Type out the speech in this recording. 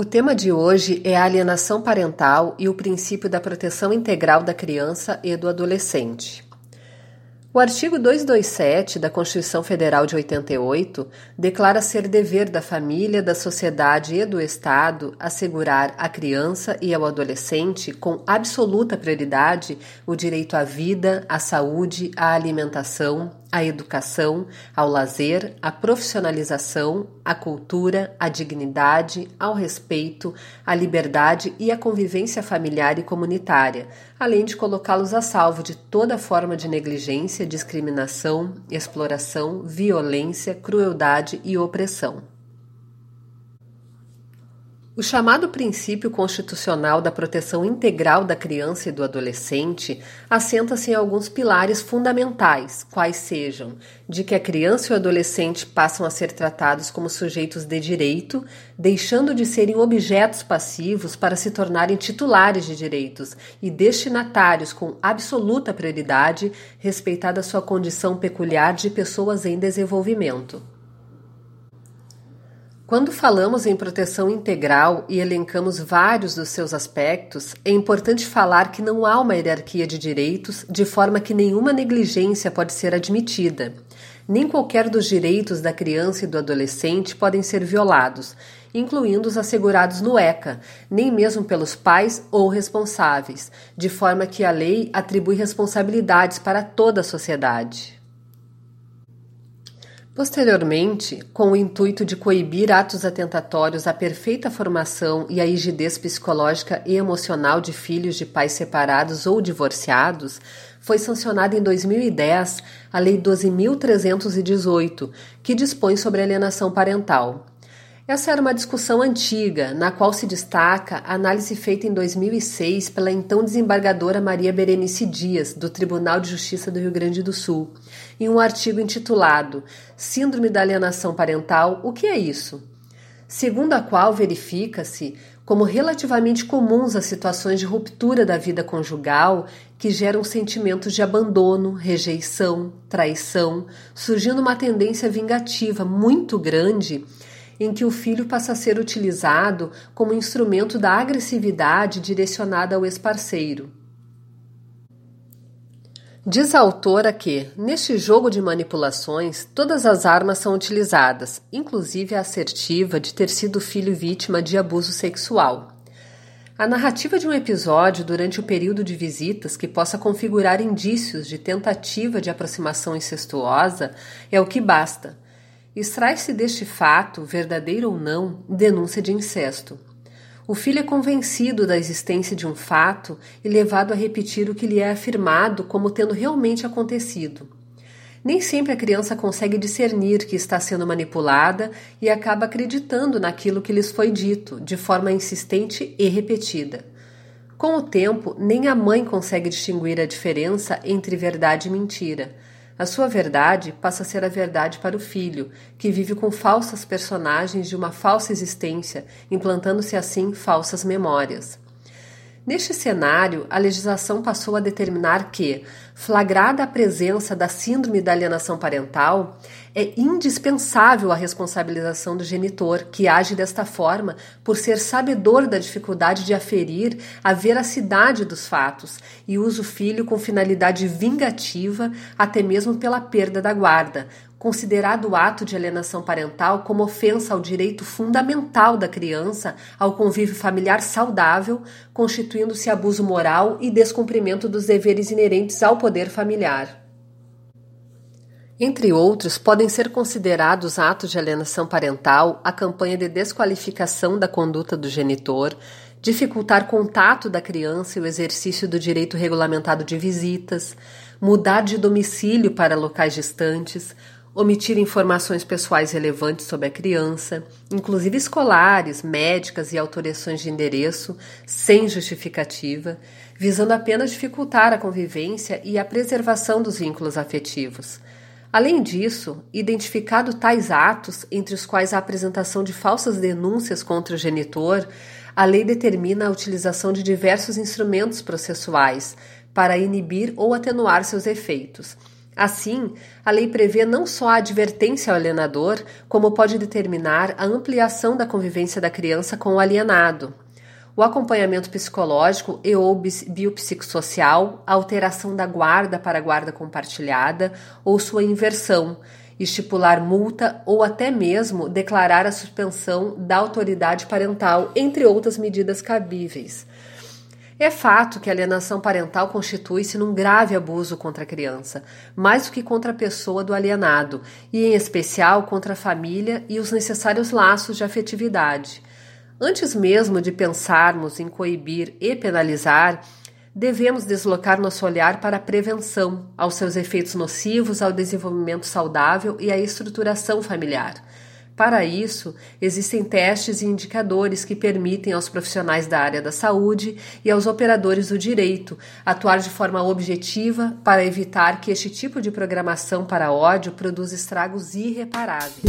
O tema de hoje é a alienação parental e o princípio da proteção integral da criança e do adolescente. O artigo 227 da Constituição Federal de 88 declara ser dever da família, da sociedade e do Estado assegurar à criança e ao adolescente, com absoluta prioridade, o direito à vida, à saúde, à alimentação, à educação, ao lazer, à profissionalização, à cultura, à dignidade, ao respeito, à liberdade e à convivência familiar e comunitária, além de colocá-los a salvo de toda forma de negligência, discriminação, exploração, violência, crueldade e opressão. O chamado princípio constitucional da proteção integral da criança e do adolescente assenta-se em alguns pilares fundamentais, quais sejam de que a criança e o adolescente passam a ser tratados como sujeitos de direito, deixando de serem objetos passivos para se tornarem titulares de direitos e destinatários com absoluta prioridade, respeitada sua condição peculiar de pessoas em desenvolvimento. Quando falamos em proteção integral e elencamos vários dos seus aspectos, é importante falar que não há uma hierarquia de direitos de forma que nenhuma negligência pode ser admitida. Nem qualquer dos direitos da criança e do adolescente podem ser violados, incluindo os assegurados no ECA, nem mesmo pelos pais ou responsáveis, de forma que a lei atribui responsabilidades para toda a sociedade. Posteriormente, com o intuito de coibir atos atentatórios à perfeita formação e à rigidez psicológica e emocional de filhos de pais separados ou divorciados, foi sancionada em 2010 a Lei 12.318, que dispõe sobre alienação parental. Essa era uma discussão antiga, na qual se destaca a análise feita em 2006 pela então desembargadora Maria Berenice Dias, do Tribunal de Justiça do Rio Grande do Sul, em um artigo intitulado Síndrome da Alienação Parental: O que é isso? Segundo a qual verifica-se como relativamente comuns as situações de ruptura da vida conjugal que geram sentimentos de abandono, rejeição, traição, surgindo uma tendência vingativa muito grande em que o filho passa a ser utilizado como instrumento da agressividade direcionada ao ex-parceiro. Diz a autora que, neste jogo de manipulações, todas as armas são utilizadas, inclusive a assertiva de ter sido filho vítima de abuso sexual. A narrativa de um episódio durante o período de visitas que possa configurar indícios de tentativa de aproximação incestuosa é o que basta Extrai-se deste fato, verdadeiro ou não, denúncia de incesto. O filho é convencido da existência de um fato e levado a repetir o que lhe é afirmado como tendo realmente acontecido. Nem sempre a criança consegue discernir que está sendo manipulada e acaba acreditando naquilo que lhes foi dito, de forma insistente e repetida. Com o tempo, nem a mãe consegue distinguir a diferença entre verdade e mentira a sua verdade passa a ser a verdade para o filho, que vive com falsas personagens de uma falsa existência, implantando-se assim falsas memórias. Neste cenário, a legislação passou a determinar que, flagrada a presença da síndrome da alienação parental, é indispensável a responsabilização do genitor, que age desta forma por ser sabedor da dificuldade de aferir a veracidade dos fatos e usa o filho com finalidade vingativa, até mesmo pela perda da guarda, considerado o ato de alienação parental como ofensa ao direito fundamental da criança ao convívio familiar saudável, constituindo-se abuso moral e descumprimento dos deveres inerentes ao poder familiar. Entre outros, podem ser considerados atos de alienação parental a campanha de desqualificação da conduta do genitor, dificultar contato da criança e o exercício do direito regulamentado de visitas, mudar de domicílio para locais distantes, omitir informações pessoais relevantes sobre a criança, inclusive escolares, médicas e autorizações de endereço, sem justificativa, visando apenas dificultar a convivência e a preservação dos vínculos afetivos. Além disso, identificado tais atos, entre os quais a apresentação de falsas denúncias contra o genitor, a lei determina a utilização de diversos instrumentos processuais, para inibir ou atenuar seus efeitos. Assim, a lei prevê não só a advertência ao alienador, como pode determinar a ampliação da convivência da criança com o alienado o acompanhamento psicológico e ou biopsicossocial, a alteração da guarda para guarda compartilhada ou sua inversão, estipular multa ou até mesmo declarar a suspensão da autoridade parental, entre outras medidas cabíveis. É fato que a alienação parental constitui-se num grave abuso contra a criança, mais do que contra a pessoa do alienado, e em especial contra a família e os necessários laços de afetividade. Antes mesmo de pensarmos em coibir e penalizar, devemos deslocar nosso olhar para a prevenção, aos seus efeitos nocivos ao desenvolvimento saudável e à estruturação familiar. Para isso, existem testes e indicadores que permitem aos profissionais da área da saúde e aos operadores do direito atuar de forma objetiva para evitar que este tipo de programação para ódio produza estragos irreparáveis.